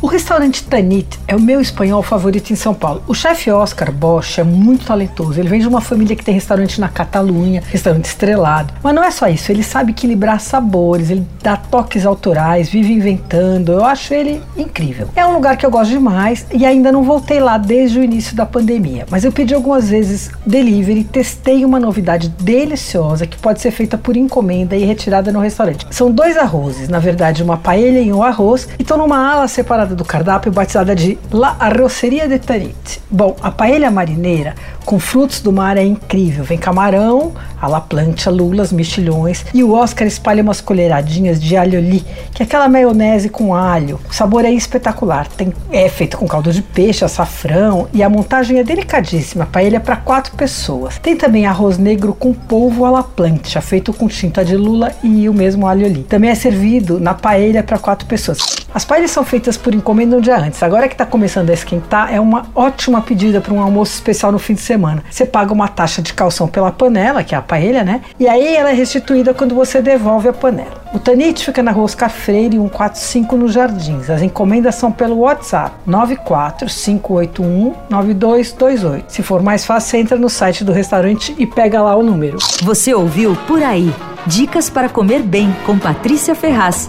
O restaurante Tanit é o meu espanhol favorito em São Paulo. O chefe Oscar Bosch é muito talentoso. Ele vem de uma família que tem restaurante na Catalunha, restaurante estrelado. Mas não é só isso, ele sabe equilibrar sabores, ele dá toques autorais, vive inventando. Eu acho ele incrível. É um lugar que eu gosto demais e ainda não voltei lá desde o início da pandemia. Mas eu pedi algumas vezes delivery, testei uma novidade deliciosa que pode ser feita por encomenda e retirada no restaurante. São dois arrozes, na verdade, uma paella e um arroz, e estão numa ala separada do cardápio batizada de La Arroceria de Tanit. Bom, a paella marineira com frutos do mar é incrível. Vem camarão, a la plancha, lulas, mexilhões e o Oscar espalha umas colheradinhas de alho ali, que é aquela maionese com alho. O sabor é espetacular. Tem, é feito com caldo de peixe, açafrão e a montagem é delicadíssima. A paella é para quatro pessoas. Tem também arroz negro com polvo à la plancha, feito com tinta de lula e o mesmo alho ali. Também é servido na paella para quatro pessoas. As paellas são feitas por encomenda um dia antes. Agora que está começando a esquentar, é uma ótima pedida para um almoço especial no fim de semana. Você paga uma taxa de calção pela panela, que é a paella, né? E aí ela é restituída quando você devolve a panela. O Tanite fica na rua Oscar Freire 145 nos Jardins. As encomendas são pelo WhatsApp 945819228. Se for mais fácil, você entra no site do restaurante e pega lá o número. Você ouviu Por Aí. Dicas para comer bem com Patrícia Ferraz.